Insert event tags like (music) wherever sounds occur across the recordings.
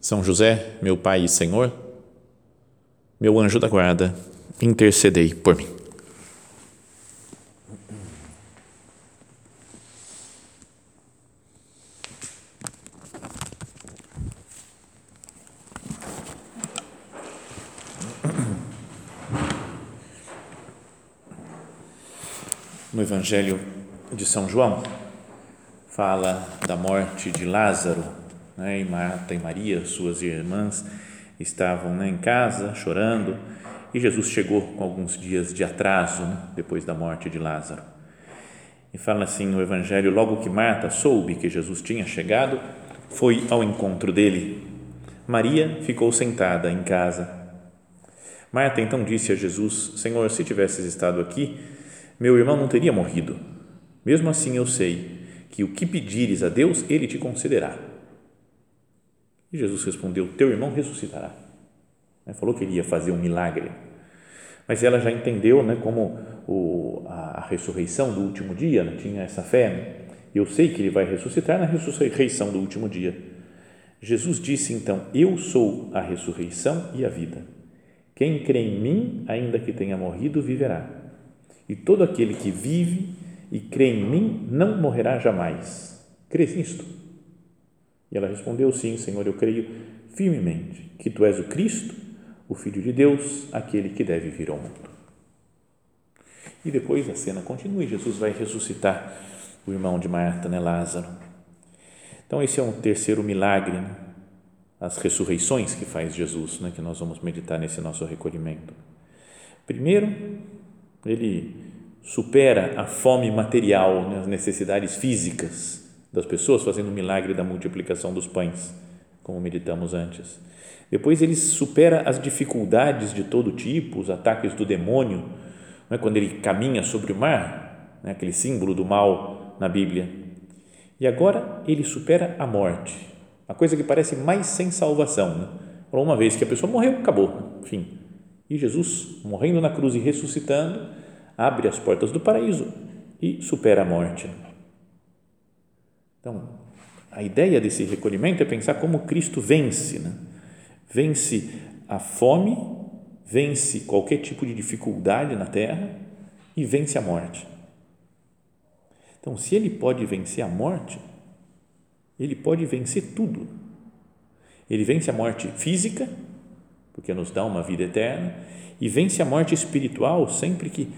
são José, meu Pai e Senhor, meu anjo da guarda, intercedei por mim. No Evangelho de São João, fala da morte de Lázaro né? e Marta e Maria, suas irmãs, estavam né, em casa chorando e Jesus chegou com alguns dias de atraso né, depois da morte de Lázaro. E fala assim no Evangelho: logo que Marta soube que Jesus tinha chegado, foi ao encontro dele. Maria ficou sentada em casa. Marta então disse a Jesus: Senhor, se tivesses estado aqui, meu irmão não teria morrido. Mesmo assim, eu sei que o que pedires a Deus, ele te concederá. E Jesus respondeu: Teu irmão ressuscitará. Falou que ele ia fazer um milagre. Mas ela já entendeu né, como o, a, a, ressurreição do último dia, né, tinha essa fé. Né? Eu sei que ele vai ressuscitar na ressurreição do último dia. Jesus disse então: Eu sou a ressurreição e a vida. Quem crê em mim, ainda que tenha morrido, viverá. E todo aquele que vive e crê em mim não morrerá jamais. Crês nisto? E ela respondeu: Sim, Senhor, eu creio firmemente que tu és o Cristo, o Filho de Deus, aquele que deve vir ao mundo. E depois a cena continua e Jesus vai ressuscitar o irmão de Marta, né, Lázaro. Então, esse é um terceiro milagre, né? as ressurreições que faz Jesus, né, que nós vamos meditar nesse nosso recolhimento. Primeiro, ele supera a fome material, né, as necessidades físicas das pessoas, fazendo o milagre da multiplicação dos pães, como meditamos antes. Depois ele supera as dificuldades de todo tipo, os ataques do demônio, não é? quando ele caminha sobre o mar, né? aquele símbolo do mal na Bíblia. E agora ele supera a morte, a coisa que parece mais sem salvação. Né? Uma vez que a pessoa morreu, acabou, fim. E Jesus, morrendo na cruz e ressuscitando, abre as portas do paraíso e supera a morte. Então, a ideia desse recolhimento é pensar como Cristo vence, né? vence a fome, vence qualquer tipo de dificuldade na terra e vence a morte. Então, se ele pode vencer a morte, ele pode vencer tudo. Ele vence a morte física, porque nos dá uma vida eterna, e vence a morte espiritual sempre que,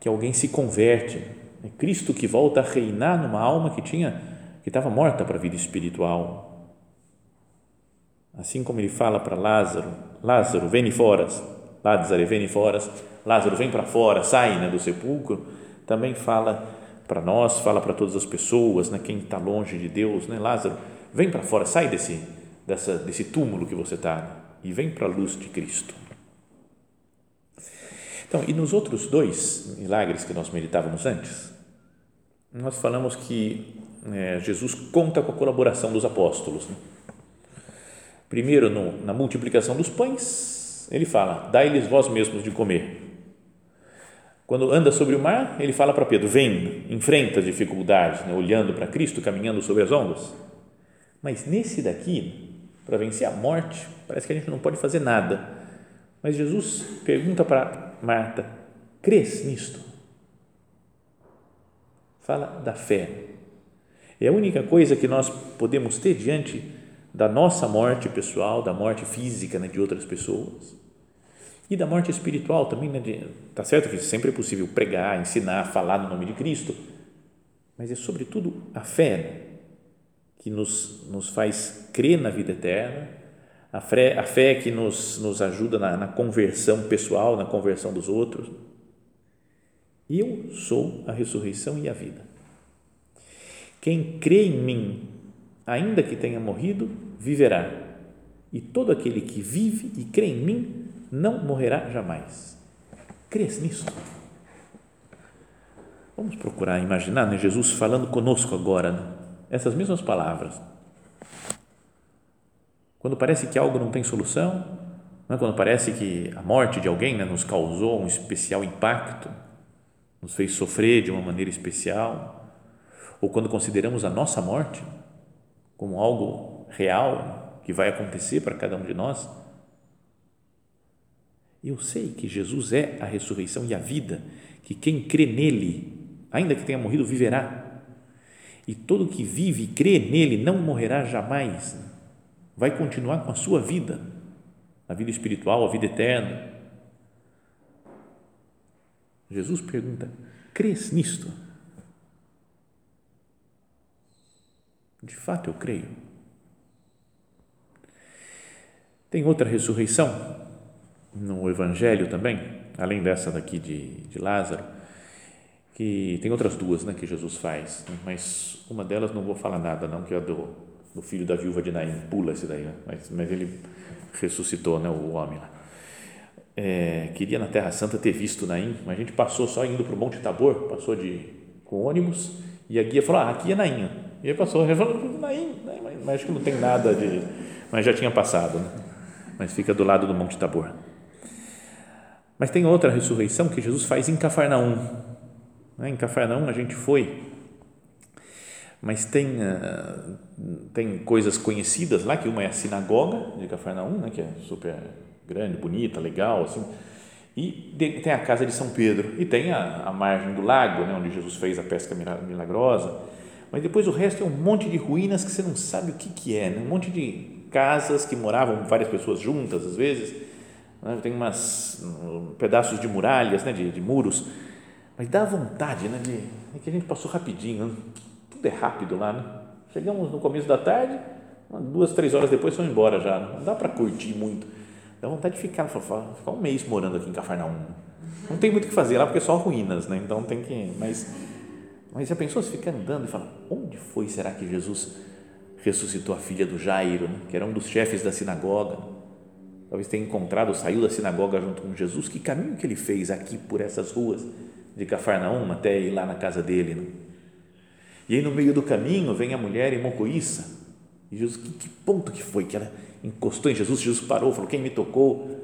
que alguém se converte. É Cristo que volta a reinar numa alma que tinha que estava morta para a vida espiritual. Assim como ele fala para Lázaro, Lázaro, vem fora, Lázaro, vem fora, Lázaro, vem para fora, sai né, do sepulcro, também fala para nós, fala para todas as pessoas, né, quem está longe de Deus, né, Lázaro, vem para fora, sai desse, dessa, desse túmulo que você está e vem para a luz de Cristo. Então, e nos outros dois milagres que nós meditávamos antes, nós falamos que é, Jesus conta com a colaboração dos apóstolos. Né? Primeiro, no, na multiplicação dos pães, ele fala: dai-lhes vós mesmos de comer. Quando anda sobre o mar, ele fala para Pedro: vem, enfrenta dificuldades, né? olhando para Cristo, caminhando sobre as ondas. Mas nesse daqui, para vencer a morte, parece que a gente não pode fazer nada. Mas Jesus pergunta para Marta: crês nisto? Fala da fé é a única coisa que nós podemos ter diante da nossa morte pessoal, da morte física né, de outras pessoas e da morte espiritual também. Né, de, tá certo que sempre é possível pregar, ensinar, falar no nome de Cristo, mas é sobretudo a fé que nos, nos faz crer na vida eterna, a fé, a fé que nos, nos ajuda na, na conversão pessoal, na conversão dos outros. Eu sou a ressurreição e a vida. Quem crê em mim, ainda que tenha morrido, viverá. e todo aquele que vive e crê em mim não morrerá jamais. Crês nisso? Vamos procurar imaginar né, Jesus falando conosco agora, né? essas mesmas palavras. Quando parece que algo não tem solução, né? quando parece que a morte de alguém né, nos causou um especial impacto, nos fez sofrer de uma maneira especial, ou quando consideramos a nossa morte como algo real que vai acontecer para cada um de nós, eu sei que Jesus é a ressurreição e a vida, que quem crê nele, ainda que tenha morrido, viverá. E todo que vive e crê nele não morrerá jamais, vai continuar com a sua vida, a vida espiritual, a vida eterna. Jesus pergunta: crês nisto? De fato, eu creio. Tem outra ressurreição no Evangelho também, além dessa daqui de, de Lázaro, que tem outras duas né, que Jesus faz, né, mas uma delas não vou falar nada, não, que é a do, do filho da viúva de Naim, pula esse daí, né, mas, mas ele ressuscitou né, o homem lá. É, queria na Terra Santa ter visto Naim, mas a gente passou só indo para o Monte Tabor, passou de, com ônibus, e a guia falou: Ah, aqui é Naim. E aí passou, ele falou: Naim, mas acho que não tem nada de. Mas já tinha passado, né? mas fica do lado do Monte Tabor. Mas tem outra ressurreição que Jesus faz em Cafarnaum. Né? Em Cafarnaum a gente foi, mas tem, uh, tem coisas conhecidas lá, que uma é a sinagoga de Cafarnaum, né? que é super grande, bonita, legal, assim. E tem a casa de São Pedro e tem a, a margem do lago, né, onde Jesus fez a pesca milagrosa. Mas depois o resto é um monte de ruínas que você não sabe o que, que é, né? um monte de casas que moravam várias pessoas juntas às vezes. Né? Tem umas um, pedaços de muralhas, né, de, de, muros. Mas dá vontade, né, de, é que a gente passou rapidinho, né? tudo é rápido lá, né? Chegamos no começo da tarde, duas, três horas depois fomos embora já. Não dá para curtir muito Dá vontade de ficar, ficar um mês morando aqui em Cafarnaum. Não tem muito o que fazer lá porque é só ruínas, né? Então tem que. Mas, mas já pensou se ficar andando e falar: onde foi será que Jesus ressuscitou a filha do Jairo, né? que era um dos chefes da sinagoga? Talvez tenha encontrado, saiu da sinagoga junto com Jesus. Que caminho que ele fez aqui por essas ruas de Cafarnaum até ir lá na casa dele? Né? E aí no meio do caminho vem a mulher em Mocoíça. E Jesus, que, que ponto que foi que ela encostou em Jesus, Jesus parou, falou: Quem me tocou?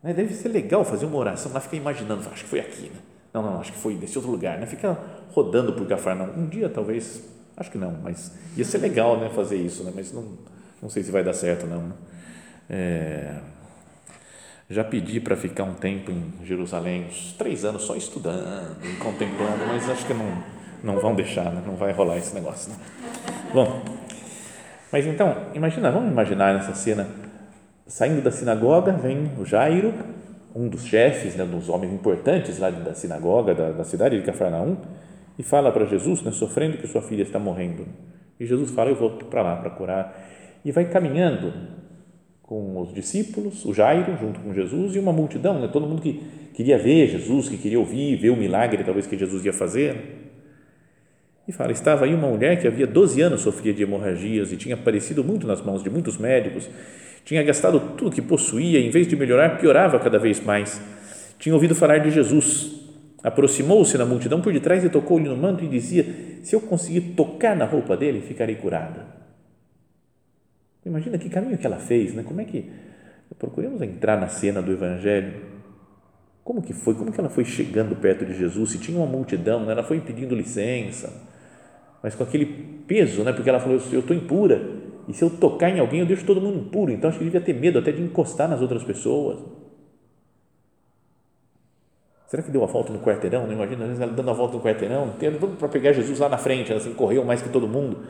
Né? Deve ser legal fazer uma oração lá, fica imaginando, acho que foi aqui, né? Não, não, acho que foi nesse outro lugar, né? Fica rodando por Cafarnaum. Um dia talvez, acho que não, mas ia ser legal, né? Fazer isso, né? Mas não, não sei se vai dar certo, não. Né? É, já pedi para ficar um tempo em Jerusalém, uns três anos só estudando, contemplando, mas acho que não, não vão deixar, né? não vai rolar esse negócio. Né? Bom, mas então, imagina, vamos imaginar nessa cena, saindo da sinagoga, vem o Jairo, um dos chefes, né, dos homens importantes lá da sinagoga, da, da cidade de Cafarnaum, e fala para Jesus, né, sofrendo que sua filha está morrendo. E Jesus fala, eu vou para lá para curar. E vai caminhando com os discípulos, o Jairo junto com Jesus e uma multidão, né, todo mundo que queria ver Jesus, que queria ouvir, ver o milagre talvez que Jesus ia fazer. E fala: estava aí uma mulher que havia 12 anos sofria de hemorragias e tinha aparecido muito nas mãos de muitos médicos, tinha gastado tudo que possuía, e, em vez de melhorar, piorava cada vez mais. Tinha ouvido falar de Jesus. Aproximou-se na multidão por detrás e tocou-lhe no manto e dizia: Se eu conseguir tocar na roupa dele, ficarei curada. Imagina que caminho que ela fez, né? Como é que procuremos entrar na cena do Evangelho? Como que foi? Como que ela foi chegando perto de Jesus? Se tinha uma multidão, né? ela foi pedindo licença mas com aquele peso, né? porque ela falou: eu estou impura, e se eu tocar em alguém, eu deixo todo mundo impuro, então acho que devia ter medo até de encostar nas outras pessoas. Será que deu a volta no quarteirão? Não imagina, às vezes ela dando a volta no quarteirão, para pegar Jesus lá na frente, ela assim, correu mais que todo mundo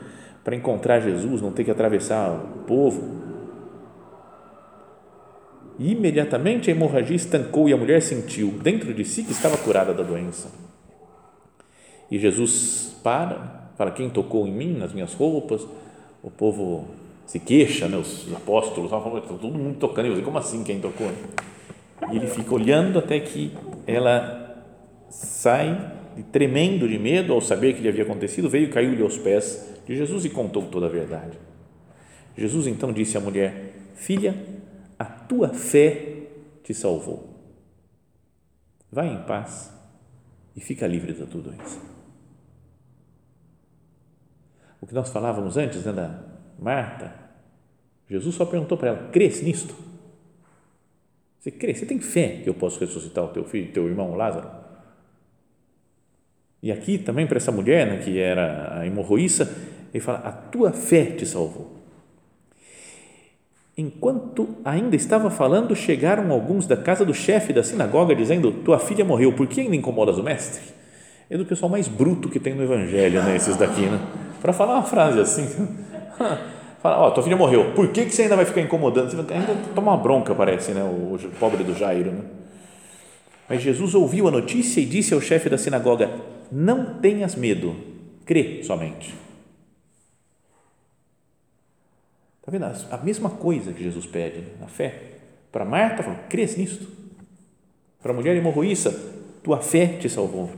para encontrar Jesus, não ter que atravessar o povo. E imediatamente a hemorragia estancou e a mulher sentiu dentro de si que estava curada da doença. E Jesus para, fala quem tocou em mim, nas minhas roupas, o povo se queixa, né? os apóstolos, falam, todo mundo tocando, eu como assim quem tocou? E ele fica olhando até que ela sai tremendo de medo ao saber que lhe havia acontecido, veio e caiu-lhe aos pés de Jesus e contou toda a verdade. Jesus então disse à mulher: Filha, a tua fé te salvou. Vai em paz e fica livre da tua doença. O que nós falávamos antes né, da Marta, Jesus só perguntou para ela: crês nisto? Você crê? Você tem fé que eu posso ressuscitar o teu filho, teu irmão Lázaro? E aqui também para essa mulher, né, que era a hemorroíça, ele fala: a tua fé te salvou. Enquanto ainda estava falando, chegaram alguns da casa do chefe da sinagoga dizendo: Tua filha morreu, por que ainda incomodas o mestre? É do pessoal mais bruto que tem no evangelho, né, esses daqui, né? Para falar uma frase assim, (laughs) fala: Ó, tua filha morreu, por que, que você ainda vai ficar incomodando? Você ainda toma uma bronca, parece, né? O, pobre do Jairo, né? Mas Jesus ouviu a notícia e disse ao chefe da sinagoga: Não tenhas medo, crê somente. Está vendo? A mesma coisa que Jesus pede na fé. Para Marta, falou, crês nisto. Para a mulher hemorroíça, tua fé te salvou.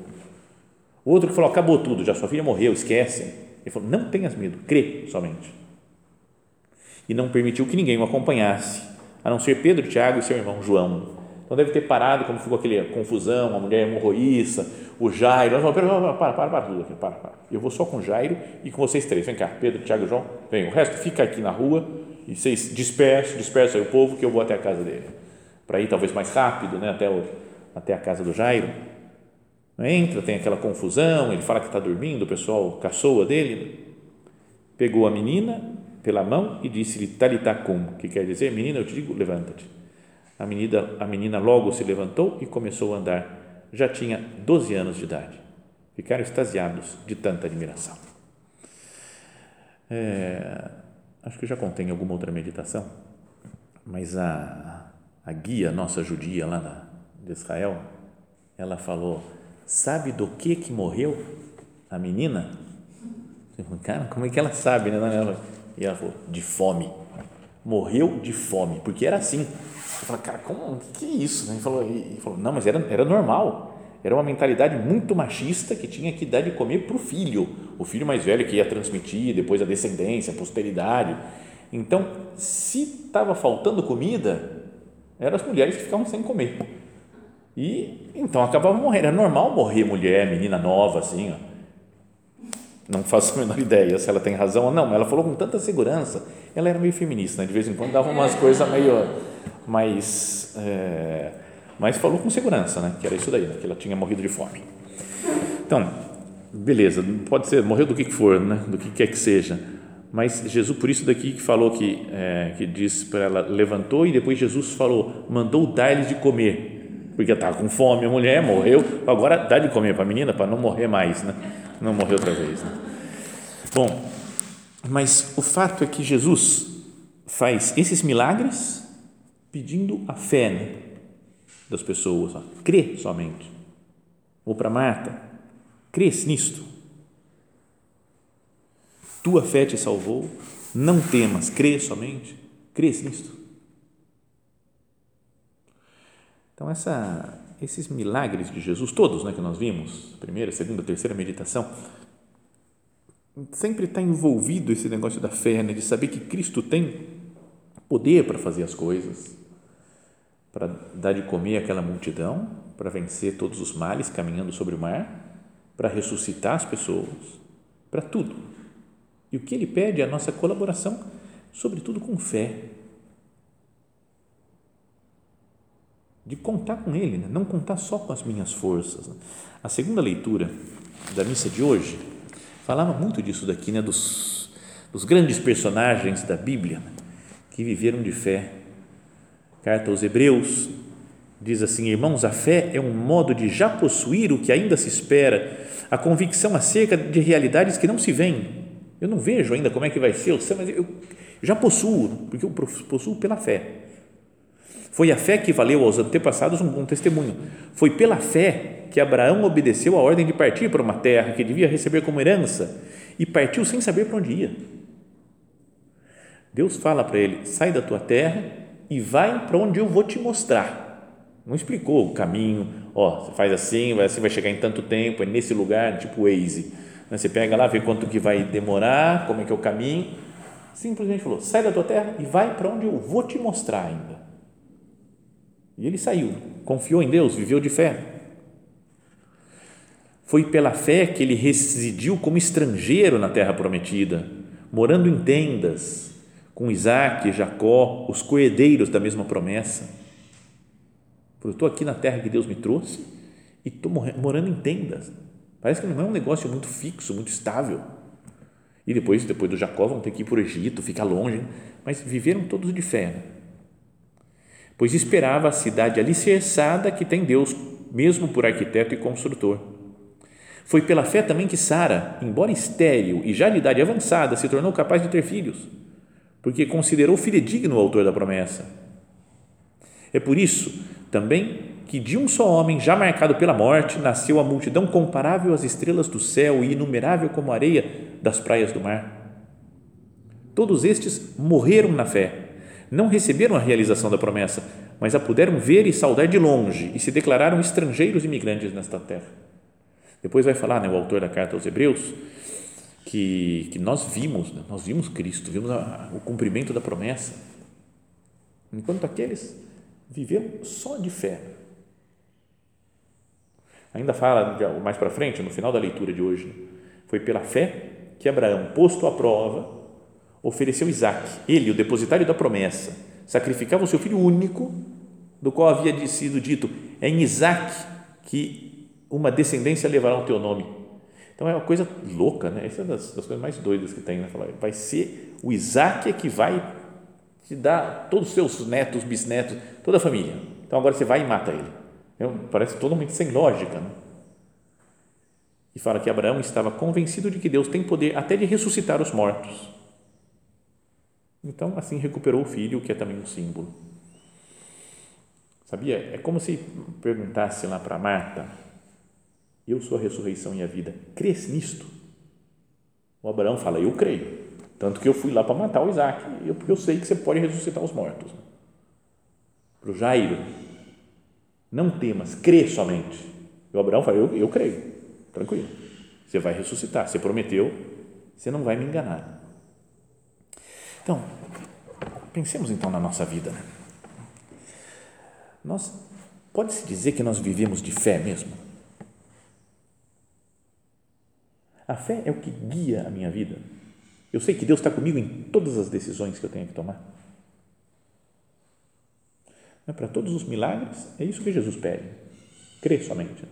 O outro que falou, acabou tudo, já sua filha morreu, esquece. Ele falou, não tenhas medo, crê somente. E não permitiu que ninguém o acompanhasse, a não ser Pedro, Tiago e seu irmão João. Então deve ter parado, como ficou aquela confusão, a mulher hemorroíça, o Jairo. Ela falou, para, para, para, para tudo aqui, para, para. Eu vou só com o Jairo e com vocês três. Vem cá, Pedro, Tiago e João. Vem, o resto fica aqui na rua e vocês dispersam, dispersam o povo que eu vou até a casa dele. Para ir talvez mais rápido, né, até, o, até a casa do Jairo. Entra, tem aquela confusão, ele fala que está dormindo, o pessoal caçoa dele. Pegou a menina pela mão e disse-lhe talitacum, que quer dizer, menina, eu te digo, levanta-te a menina, a menina logo se levantou e começou a andar. Já tinha 12 anos de idade. Ficaram extasiados de tanta admiração. É, acho que já contei em alguma outra meditação, mas a, a guia nossa judia lá na, de Israel, ela falou: Sabe do que que morreu a menina? Cara, como é que ela sabe? Né? E ela falou: De fome. Morreu de fome, porque era assim eu falei, cara, como, que é isso? Ele falou, ele falou, não, mas era, era normal. Era uma mentalidade muito machista que tinha que dar de comer para o filho, o filho mais velho que ia transmitir depois a descendência, a posteridade. Então, se estava faltando comida, eram as mulheres que ficavam sem comer. E então acabava morrendo. Era normal morrer mulher, menina nova, assim. Ó. Não faço a menor ideia se ela tem razão ou não, mas ela falou com tanta segurança. Ela era meio feminista, né? de vez em quando dava umas coisas meio mas, é, mas falou com segurança, né? que era isso daí, né? que ela tinha morrido de fome. Então, beleza, pode ser, morreu do que for, né? do que quer que seja, mas Jesus, por isso daqui que falou que, é, que diz para ela, levantou e depois Jesus falou, mandou dar-lhes de comer, porque estava com fome, a mulher morreu, agora dá de comer para a menina, para não morrer mais, né? não morrer outra vez. Né? Bom, mas o fato é que Jesus faz esses milagres pedindo a fé né, das pessoas. Ó. Crê somente. Ou para Marta, crês nisto. Tua fé te salvou, não temas, crê somente, crês nisto. Então, essa, esses milagres de Jesus, todos né, que nós vimos, primeira, segunda, terceira meditação, sempre está envolvido esse negócio da fé, né, de saber que Cristo tem poder para fazer as coisas, para dar de comer aquela multidão, para vencer todos os males caminhando sobre o mar, para ressuscitar as pessoas, para tudo. E o que ele pede é a nossa colaboração, sobretudo com fé. De contar com ele, né? não contar só com as minhas forças. Né? A segunda leitura da missa de hoje falava muito disso daqui, né? dos, dos grandes personagens da Bíblia né? que viveram de fé carta aos Hebreus, diz assim: Irmãos, a fé é um modo de já possuir o que ainda se espera, a convicção acerca de realidades que não se veem. Eu não vejo ainda como é que vai ser mas eu já possuo, porque eu possuo pela fé. Foi a fé que valeu aos antepassados um bom testemunho. Foi pela fé que Abraão obedeceu a ordem de partir para uma terra que devia receber como herança e partiu sem saber para onde ia. Deus fala para ele: sai da tua terra e vai para onde eu vou te mostrar. Não explicou o caminho, ó, você faz assim, assim vai chegar em tanto tempo, é nesse lugar, tipo Waze. Você pega lá, vê quanto que vai demorar, como é que é o caminho. simplesmente falou: sai da tua terra e vai para onde eu vou te mostrar ainda. E ele saiu, confiou em Deus, viveu de fé. Foi pela fé que ele residiu como estrangeiro na terra prometida, morando em tendas, com Isaac Jacó, os coerdeiros da mesma promessa. Eu estou aqui na terra que Deus me trouxe e estou morando em tendas. Parece que não é um negócio muito fixo, muito estável. E depois, depois do Jacó, vão ter que ir para o Egito, ficar longe, mas viveram todos de fé. Pois esperava a cidade alicerçada que tem Deus, mesmo por arquiteto e construtor foi pela fé também que Sara, embora estéril e já de idade avançada, se tornou capaz de ter filhos, porque considerou fidedigno o autor da promessa. É por isso também que de um só homem, já marcado pela morte, nasceu a multidão comparável às estrelas do céu e inumerável como a areia das praias do mar. Todos estes morreram na fé, não receberam a realização da promessa, mas a puderam ver e saudar de longe e se declararam estrangeiros imigrantes nesta terra. Depois vai falar, né, o autor da carta aos Hebreus, que, que nós vimos, né, nós vimos Cristo, vimos a, o cumprimento da promessa, enquanto aqueles viveram só de fé. Ainda fala mais para frente, no final da leitura de hoje, foi pela fé que Abraão, posto à prova, ofereceu Isaac, ele, o depositário da promessa, sacrificava o seu filho único, do qual havia sido dito: é em Isaac que uma descendência levará o teu nome. Então é uma coisa louca, né? Essa é das, das coisas mais doidas que tem, né? Vai ser o Isaac é que vai te dar todos os seus netos, bisnetos, toda a família. Então agora você vai e mata ele. Então, parece totalmente sem lógica, né? E fala que Abraão estava convencido de que Deus tem poder até de ressuscitar os mortos. Então, assim recuperou o filho, que é também um símbolo. Sabia? É como se perguntasse lá para Marta, eu sou a ressurreição e a vida. Crês nisto? O Abraão fala, eu creio. Tanto que eu fui lá para matar o Isaac, porque eu sei que você pode ressuscitar os mortos. Para o Jairo, não temas, crê somente. E o Abraão fala, eu, eu creio, tranquilo. Você vai ressuscitar, você prometeu, você não vai me enganar. Então, pensemos então na nossa vida. Né? Nós, pode-se dizer que nós vivemos de fé mesmo? A fé é o que guia a minha vida. Eu sei que Deus está comigo em todas as decisões que eu tenho que tomar. Para todos os milagres, é isso que Jesus pede. Crê somente.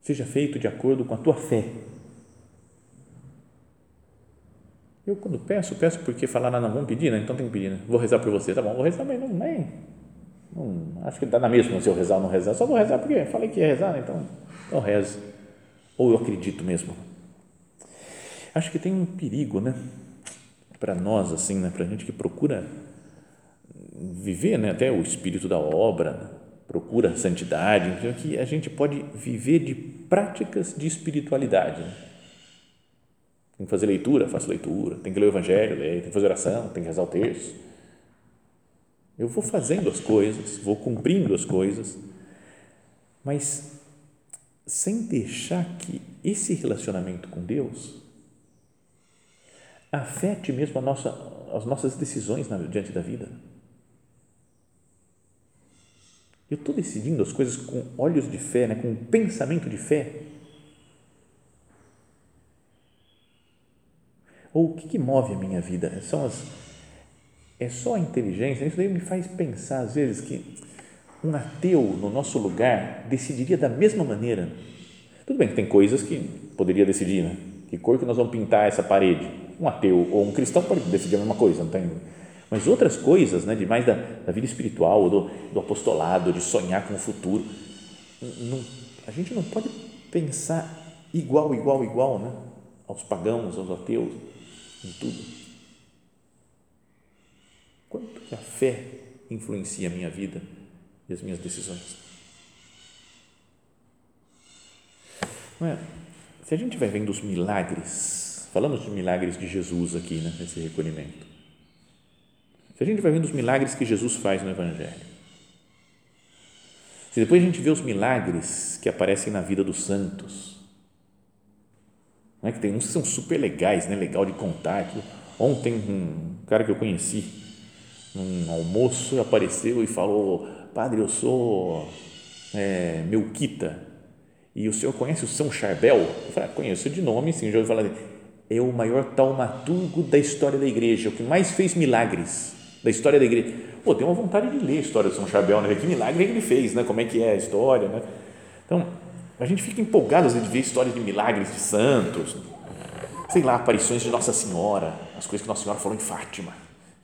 Seja feito de acordo com a tua fé. Eu, quando peço, peço porque falar, não, vamos pedir, né? então tem que pedir, né? vou rezar por você, tá bom, vou rezar, mas não, nem, não, acho que dá na mesma se eu rezar ou não rezar. Só vou rezar porque falei que ia rezar, né? então, então rezo. Ou eu acredito mesmo. Acho que tem um perigo, né? Para nós, assim, né? Para a gente que procura viver, né? Até o espírito da obra, né? procura santidade, então, que a gente pode viver de práticas de espiritualidade. Né? Tem que fazer leitura, faço leitura. Tem que ler o Evangelho, ler. Tem que fazer oração, tem que rezar o terço eu vou fazendo as coisas, vou cumprindo as coisas, mas sem deixar que esse relacionamento com Deus afete mesmo nossa, as nossas decisões na, diante da vida. Eu estou decidindo as coisas com olhos de fé, né, com um pensamento de fé. Ou o que, que move a minha vida? São as é só a inteligência. Isso daí me faz pensar, às vezes, que um ateu, no nosso lugar, decidiria da mesma maneira. Tudo bem que tem coisas que poderia decidir, né? Que cor que nós vamos pintar essa parede? Um ateu ou um cristão pode decidir a mesma coisa, não tem? Mas outras coisas, né, de mais da, da vida espiritual, do, do apostolado, de sonhar com o futuro, não, a gente não pode pensar igual, igual, igual, né? Aos pagãos, aos ateus, em tudo. Quanto que a fé influencia a minha vida e as minhas decisões? Não é? Se a gente vai vendo os milagres, falamos dos milagres de Jesus aqui, né, nesse recolhimento. Se a gente vai vendo os milagres que Jesus faz no Evangelho, se depois a gente vê os milagres que aparecem na vida dos santos, Não é que tem uns que são super legais, né? legal de contar. Ontem, um cara que eu conheci, num almoço, apareceu e falou: Padre, eu sou é, Melquita e o senhor conhece o São Charbel? Eu falei: ah, Conheço de nome, sim, já ouvi falar dele. É o maior taumaturgo da história da igreja, o que mais fez milagres da história da igreja. Pô, tem uma vontade de ler a história do São Charbel, né? Que milagre que ele fez, né? Como é que é a história, né? Então, a gente fica empolgado às vezes de ver histórias de milagres de santos, sei lá, aparições de Nossa Senhora, as coisas que Nossa Senhora falou em Fátima,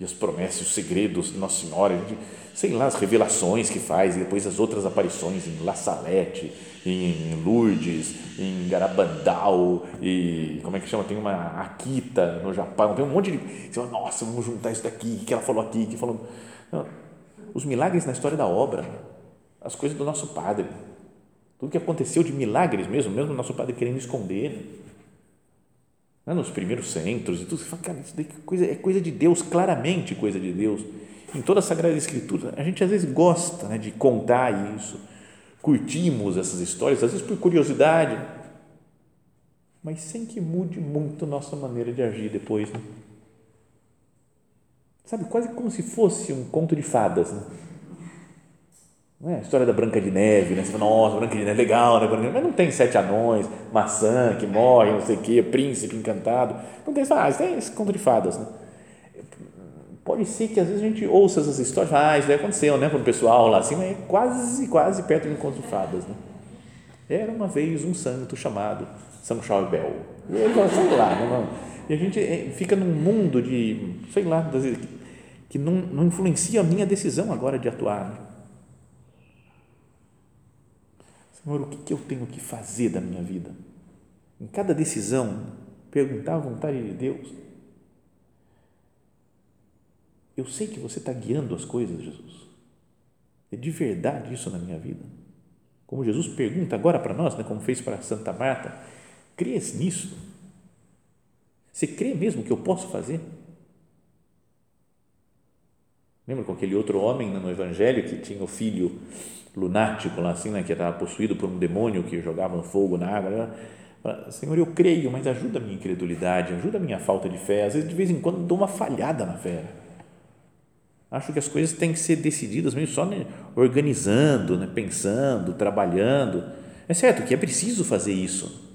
e as promessas, os segredos de Nossa Senhora, gente, sei lá, as revelações que faz, e depois as outras aparições em La Salette, em Lourdes, em Garabandal, e como é que chama? Tem uma Akita no Japão, tem um monte de. Você fala, nossa, vamos juntar isso daqui, que ela falou aqui, que falou. Os milagres na história da obra, as coisas do nosso Padre, tudo que aconteceu de milagres mesmo, mesmo nosso Padre querendo esconder, né? nos primeiros centros e tudo, você fala, cara, isso daí é coisa, é coisa de Deus, claramente coisa de Deus. Em toda a Sagrada Escritura, a gente às vezes gosta né, de contar isso, curtimos essas histórias, às vezes por curiosidade, mas sem que mude muito nossa maneira de agir depois. Né? Sabe, quase como se fosse um conto de fadas. Né? Não é a história da Branca de Neve, né? Você fala, nossa, Branca de Neve, legal, né? Mas não tem sete anões, maçã que morre, não sei o quê, príncipe encantado. Não tem, ah, isso é conto de fadas, né? Pode ser que às vezes a gente ouça essas histórias, ah, isso daí aconteceu, né? Para o pessoal lá assim, mas é quase, quase perto de um conto de fadas, né? Era uma vez um santo chamado São Charbel. E ele fala, sei lá, né? E a gente é, fica num mundo de, sei lá, que não, não influencia a minha decisão agora de atuar, né? Senhor, o que, eu tenho que fazer da minha vida? Em cada decisão, perguntar a vontade de Deus. Eu sei que você está guiando as coisas, Jesus. É de verdade isso na minha vida. Como Jesus pergunta agora para nós, né, como fez para Santa Marta, crês nisso? Você crê mesmo que eu posso fazer? Lembra com aquele outro homem no Evangelho que tinha o filho lunático lá assim, né, que estava possuído por um demônio que jogava fogo na água. Né? Senhor, eu creio, mas ajuda a minha incredulidade, ajuda a minha falta de fé. Às vezes, de vez em quando, dou uma falhada na fé. Acho que as coisas têm que ser decididas mesmo só né, organizando, né, pensando, trabalhando. É certo que é preciso fazer isso,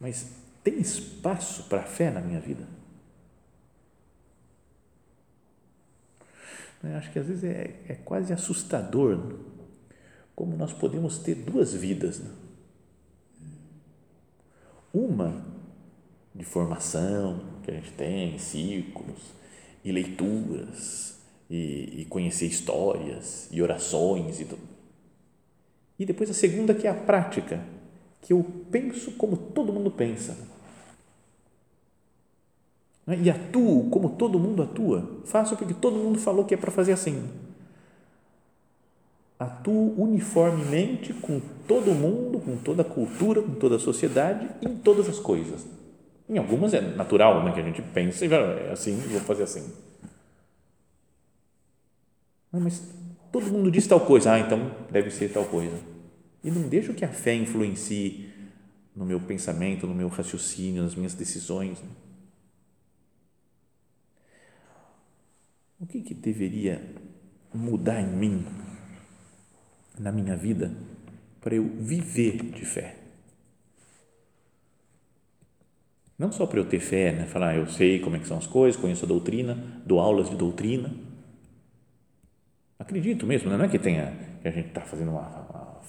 mas tem espaço para a fé na minha vida? Eu acho que às vezes é, é quase assustador como nós podemos ter duas vidas. Né? Uma de formação que a gente tem, círculos, e leituras, e, e conhecer histórias, e orações, e tudo. E depois a segunda que é a prática, que eu penso como todo mundo pensa. Né? E atuo como todo mundo atua. Faço porque todo mundo falou que é para fazer assim atuo uniformemente com todo mundo, com toda a cultura, com toda a sociedade, em todas as coisas. Em algumas é natural né, que a gente pensa e é assim, vou fazer assim. Mas todo mundo diz tal coisa, ah, então deve ser tal coisa. E não deixo que a fé influencie no meu pensamento, no meu raciocínio, nas minhas decisões. Né? O que, que deveria mudar em mim na minha vida para eu viver de fé. Não só para eu ter fé, né? falar, ah, eu sei como é que são as coisas, conheço a doutrina, dou aulas de doutrina. Acredito mesmo, né? não é que tenha que a gente está fazendo uma, uma,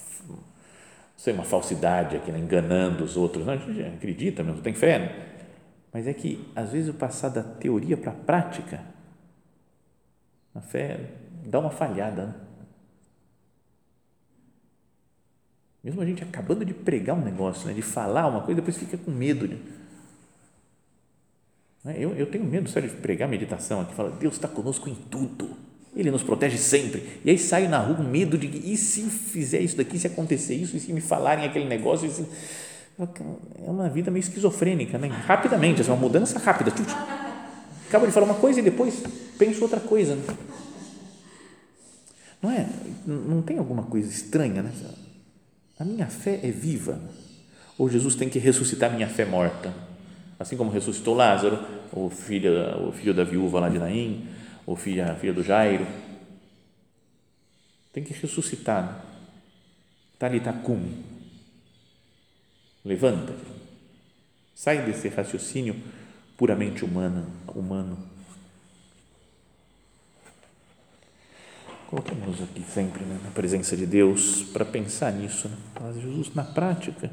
sei, uma falsidade aqui, né? enganando os outros. Não, a gente acredita mesmo, tem fé. Né? Mas é que, às vezes, o passar da teoria para a prática, a fé dá uma falhada. Né? Mesmo a gente acabando de pregar um negócio, né, de falar uma coisa, depois fica com medo. De, né? eu, eu tenho medo, sério, de pregar meditação aqui, fala, Deus está conosco em tudo, Ele nos protege sempre. E aí saio na rua com medo de, e se fizer isso daqui, se acontecer isso, e se me falarem aquele negócio, se, é uma vida meio esquizofrênica, né? rapidamente, assim, uma mudança rápida. Acaba de falar uma coisa e depois penso outra coisa. Né? Não é? Não tem alguma coisa estranha, né? A minha fé é viva. Ou Jesus tem que ressuscitar minha fé morta. Assim como ressuscitou Lázaro, o filho, o filho da viúva lá de Naim, o filho, a filha do Jairo. Tem que ressuscitar. Talitacum. Levanta-te. Sai desse raciocínio puramente humano, humano. Coloquemos aqui sempre né, na presença de Deus para pensar nisso. Né? Mas Jesus, na prática,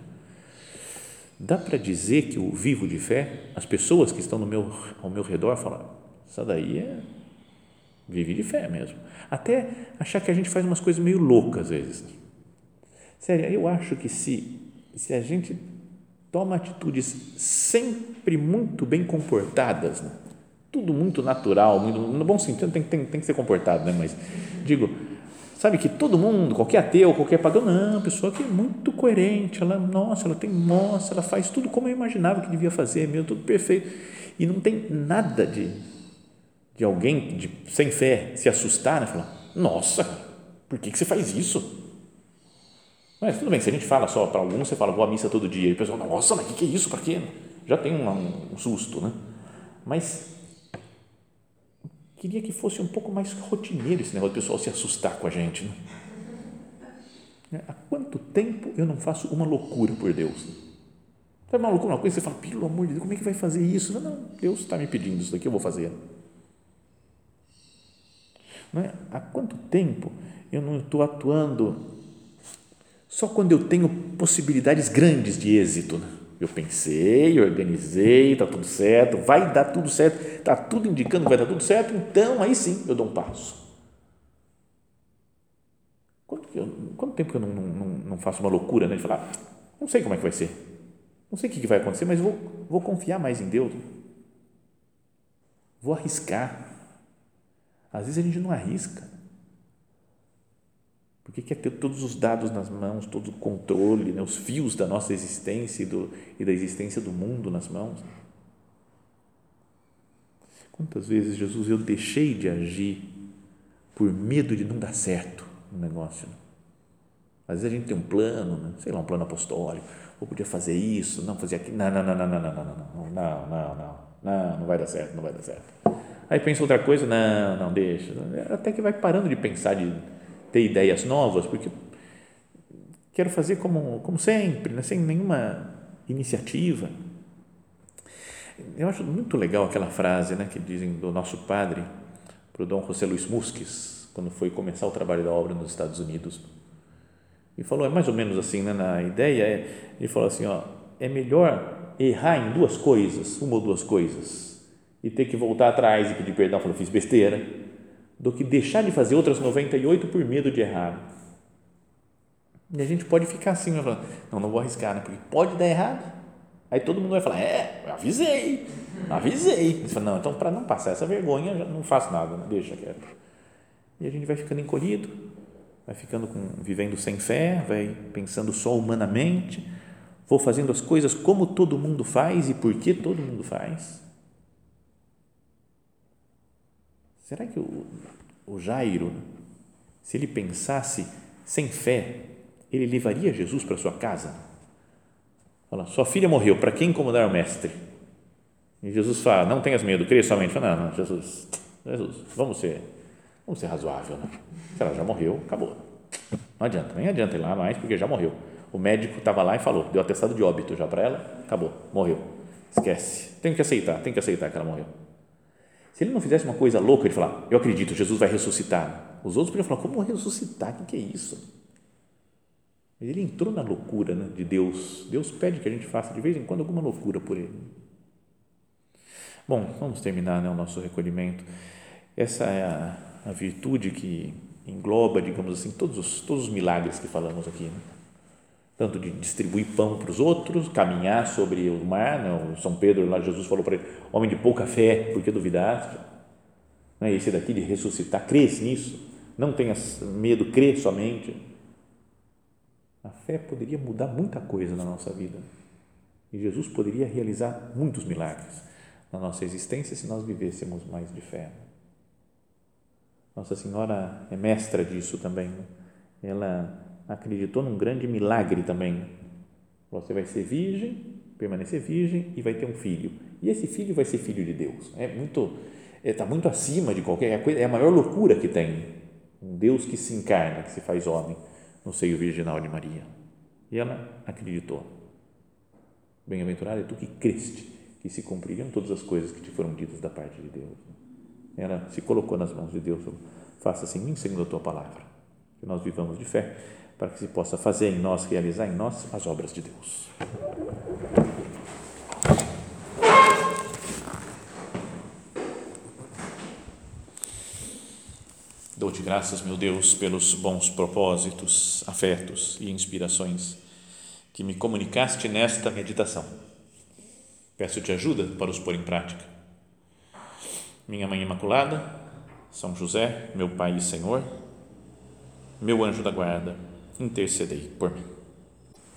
dá para dizer que o vivo de fé, as pessoas que estão no meu, ao meu redor falam, essa daí é vive de fé mesmo. Até achar que a gente faz umas coisas meio loucas às vezes. Sério, eu acho que se, se a gente toma atitudes sempre muito bem comportadas, né? Tudo muito natural, muito, no bom sentido tem, tem, tem que ser comportado, né? mas digo, sabe que todo mundo, qualquer ateu, qualquer pagão, não, pessoa que é muito coerente, ela, nossa, ela tem, nossa, ela faz tudo como eu imaginava que devia fazer, mesmo tudo perfeito, e não tem nada de, de alguém de, sem fé se assustar, né? falar, nossa, por que, que você faz isso? Mas tudo bem, se a gente fala só para alguns, você fala, vou à missa todo dia, e o pessoal, nossa, mas o que, que é isso, para quê? Já tem um, um susto, né? Mas queria que fosse um pouco mais rotineiro esse negócio do pessoal se assustar com a gente. Né? Há quanto tempo eu não faço uma loucura por Deus? Sabe uma loucura, uma coisa você fala, pelo amor de Deus, como é que vai fazer isso? Não, não Deus está me pedindo isso daqui, eu vou fazer. Não é? Há quanto tempo eu não estou atuando só quando eu tenho possibilidades grandes de êxito. Né? Eu pensei, organizei, está tudo certo, vai dar tudo certo, está tudo indicando que vai dar tudo certo, então aí sim eu dou um passo. Quanto, eu, quanto tempo que eu não, não, não, faço uma loucura né, de falar, não sei como é que vai ser, não sei o que vai acontecer, mas vou, vou confiar mais em Deus, vou arriscar. Às vezes a gente não arrisca, porque quer ter todos os dados nas mãos, todo o controle, né, os fios da nossa existência e, do, e da existência do mundo nas mãos. Quantas vezes, Jesus, eu deixei de agir por medo de não dar certo no negócio? Né? Às vezes a gente tem um plano, né? sei lá, um plano apostólico, ou podia fazer isso, não fazer aquilo, não, não, não, não, não, não, não, não, não, não, não, não, não vai dar certo, não vai dar certo. Aí pensa outra coisa, não, não, deixa. Até que vai parando de pensar de ter ideias novas, porque quero fazer como, como sempre, né? sem nenhuma iniciativa. Eu acho muito legal aquela frase né, que dizem do nosso padre, para o Dom José Luiz Musques, quando foi começar o trabalho da obra nos Estados Unidos. E falou, é mais ou menos assim, né, na ideia, é, ele falou assim, ó, é melhor errar em duas coisas, uma ou duas coisas, e ter que voltar atrás e pedir perdão, falou, fiz besteira, do que deixar de fazer outras 98 por medo de errar. E a gente pode ficar assim, falando, não, não vou arriscar, né? porque pode dar errado. Aí todo mundo vai falar, é, avisei, avisei. Você fala, não, então para não passar essa vergonha, não faço nada, né? deixa quieto. E a gente vai ficando encolhido, vai ficando com, vivendo sem fé, vai pensando só humanamente, vou fazendo as coisas como todo mundo faz e por que todo mundo faz. Será que o, o Jairo, se ele pensasse sem fé, ele levaria Jesus para sua casa? Fala, sua filha morreu, para quem incomodar o mestre? E Jesus fala, não tenhas medo, creia somente. Fala, não, não, Jesus, Jesus, vamos ser, vamos ser razoável, né? Se ela já morreu, acabou. Não adianta, nem adianta ir lá mais, porque já morreu. O médico estava lá e falou, deu atestado de óbito já para ela, acabou, morreu. Esquece, tem que aceitar, tem que aceitar que ela morreu. Se ele não fizesse uma coisa louca, ele falar, eu acredito, Jesus vai ressuscitar. Os outros podiam falar, como ressuscitar? O que é isso? Mas ele entrou na loucura né, de Deus. Deus pede que a gente faça de vez em quando alguma loucura por ele. Bom, vamos terminar né, o nosso recolhimento. Essa é a, a virtude que engloba, digamos assim, todos os, todos os milagres que falamos aqui. Né? Tanto de distribuir pão para os outros, caminhar sobre o mar, né? o São Pedro, lá Jesus falou para ele, homem de pouca fé, por que duvidaste? Não é esse daqui de ressuscitar, crês nisso, não tenhas medo, crê somente. A fé poderia mudar muita coisa na nossa vida e Jesus poderia realizar muitos milagres na nossa existência se nós vivêssemos mais de fé. Nossa Senhora é mestra disso também. Né? Ela acreditou num grande milagre também. Você vai ser virgem permanecer virgem e vai ter um filho. E esse filho vai ser filho de Deus. É muito, está é, muito acima de qualquer coisa, é a maior loucura que tem. Um Deus que se encarna, que se faz homem no seio virginal de Maria. E ela acreditou. Bem-aventurada é tu que creste que se cumpririam todas as coisas que te foram ditas da parte de Deus. Ela se colocou nas mãos de Deus. Faça-se em mim segundo a tua palavra. Que nós vivamos de fé para que se possa fazer em nós, realizar em nós as obras de Deus. Dou-te graças, meu Deus, pelos bons propósitos, afetos e inspirações que me comunicaste nesta meditação. Peço-te ajuda para os pôr em prática. Minha Mãe Imaculada, São José, meu Pai e Senhor, meu anjo da guarda, intercedei por mim.